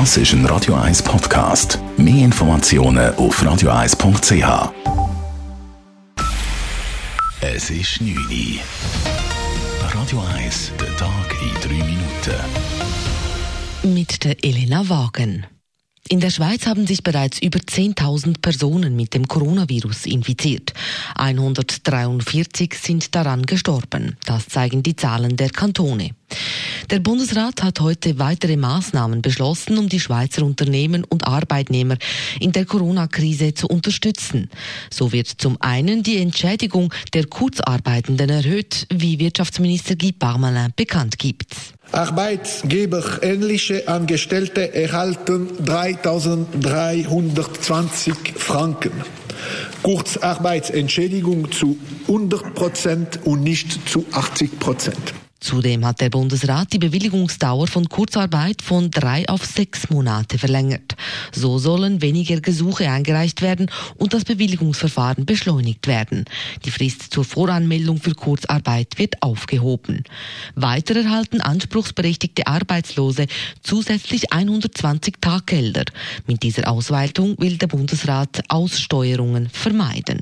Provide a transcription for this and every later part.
Das ist ein Radio 1 Podcast. Mehr Informationen auf radio1.ch. Es ist 9 Uhr. Radio 1, der Tag in 3 Minuten. Mit der Elena Wagen. In der Schweiz haben sich bereits über 10.000 Personen mit dem Coronavirus infiziert. 143 sind daran gestorben. Das zeigen die Zahlen der Kantone. Der Bundesrat hat heute weitere Maßnahmen beschlossen, um die Schweizer Unternehmen und Arbeitnehmer in der Corona-Krise zu unterstützen. So wird zum einen die Entschädigung der Kurzarbeitenden erhöht, wie Wirtschaftsminister Guy Parmelin bekannt gibt. Arbeitgeberähnliche Angestellte erhalten 3.320 Franken. Kurzarbeitsentschädigung zu 100 Prozent und nicht zu 80 Prozent. Zudem hat der Bundesrat die Bewilligungsdauer von Kurzarbeit von drei auf sechs Monate verlängert. So sollen weniger Gesuche eingereicht werden und das Bewilligungsverfahren beschleunigt werden. Die Frist zur Voranmeldung für Kurzarbeit wird aufgehoben. Weiter erhalten anspruchsberechtigte Arbeitslose zusätzlich 120 Taggelder. Mit dieser Ausweitung will der Bundesrat Aussteuerungen vermeiden.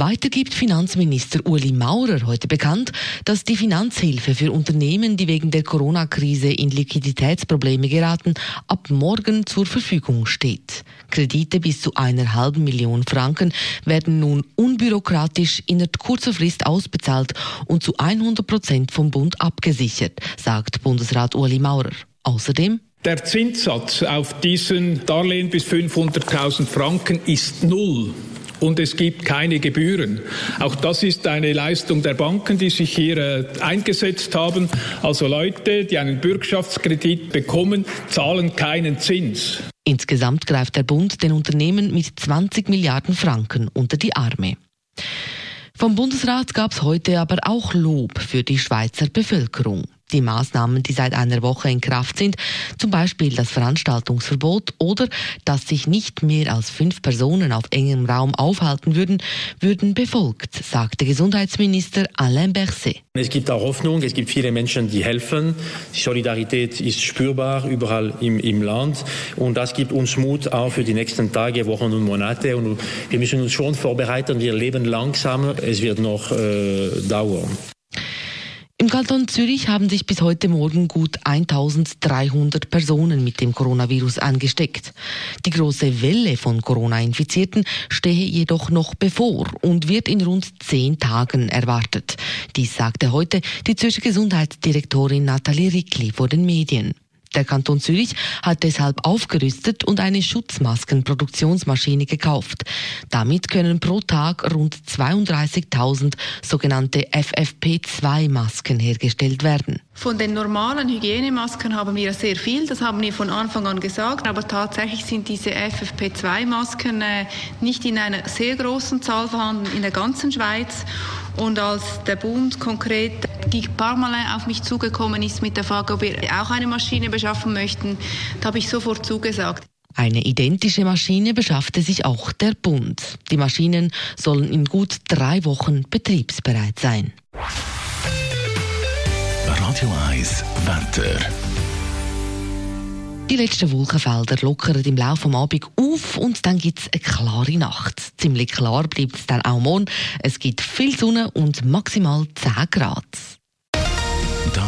Weiter gibt Finanzminister Uli Maurer heute bekannt, dass die Finanzhilfe für Unternehmen, die wegen der Corona-Krise in Liquiditätsprobleme geraten, ab morgen zur Verfügung steht. Kredite bis zu einer halben Million Franken werden nun unbürokratisch innerhalb kurzer Frist ausbezahlt und zu 100 Prozent vom Bund abgesichert, sagt Bundesrat Uli Maurer. Außerdem der Zinssatz auf diesen Darlehen bis 500.000 Franken ist null und es gibt keine Gebühren. Auch das ist eine Leistung der Banken, die sich hier äh, eingesetzt haben. Also Leute, die einen Bürgschaftskredit bekommen, zahlen keinen Zins. Insgesamt greift der Bund den Unternehmen mit 20 Milliarden Franken unter die Arme. Vom Bundesrat gab es heute aber auch Lob für die Schweizer Bevölkerung. Die Maßnahmen, die seit einer Woche in Kraft sind, zum Beispiel das Veranstaltungsverbot oder dass sich nicht mehr als fünf Personen auf engem Raum aufhalten würden, würden befolgt, sagte Gesundheitsminister Alain Berset. Es gibt auch Hoffnung, es gibt viele Menschen, die helfen. Die Solidarität ist spürbar überall im, im Land und das gibt uns Mut auch für die nächsten Tage, Wochen und Monate. Und wir müssen uns schon vorbereiten, wir leben langsamer, es wird noch äh, dauern. Kanton Zürich haben sich bis heute Morgen gut 1300 Personen mit dem Coronavirus angesteckt. Die große Welle von Corona-Infizierten stehe jedoch noch bevor und wird in rund zehn Tagen erwartet. Dies sagte heute die Zürcher Gesundheitsdirektorin Nathalie Rickli vor den Medien. Der Kanton Zürich hat deshalb aufgerüstet und eine Schutzmaskenproduktionsmaschine gekauft. Damit können pro Tag rund 32.000 sogenannte FFP2-Masken hergestellt werden. Von den normalen Hygienemasken haben wir sehr viel, das haben wir von Anfang an gesagt, aber tatsächlich sind diese FFP2-Masken äh, nicht in einer sehr großen Zahl vorhanden in der ganzen Schweiz. Und als der Bund konkret Guy Parmalin auf mich zugekommen ist mit der Frage, ob wir auch eine Maschine beschaffen möchten, da habe ich sofort zugesagt. Eine identische Maschine beschaffte sich auch der Bund. Die Maschinen sollen in gut drei Wochen betriebsbereit sein. Radio 1 Wetter. Die letzten Wolkenfelder lockern im Laufe des Abends auf und dann gibt es eine klare Nacht. Ziemlich klar bleibt es dann auch morgen. Es gibt viel Sonne und maximal 10 Grad.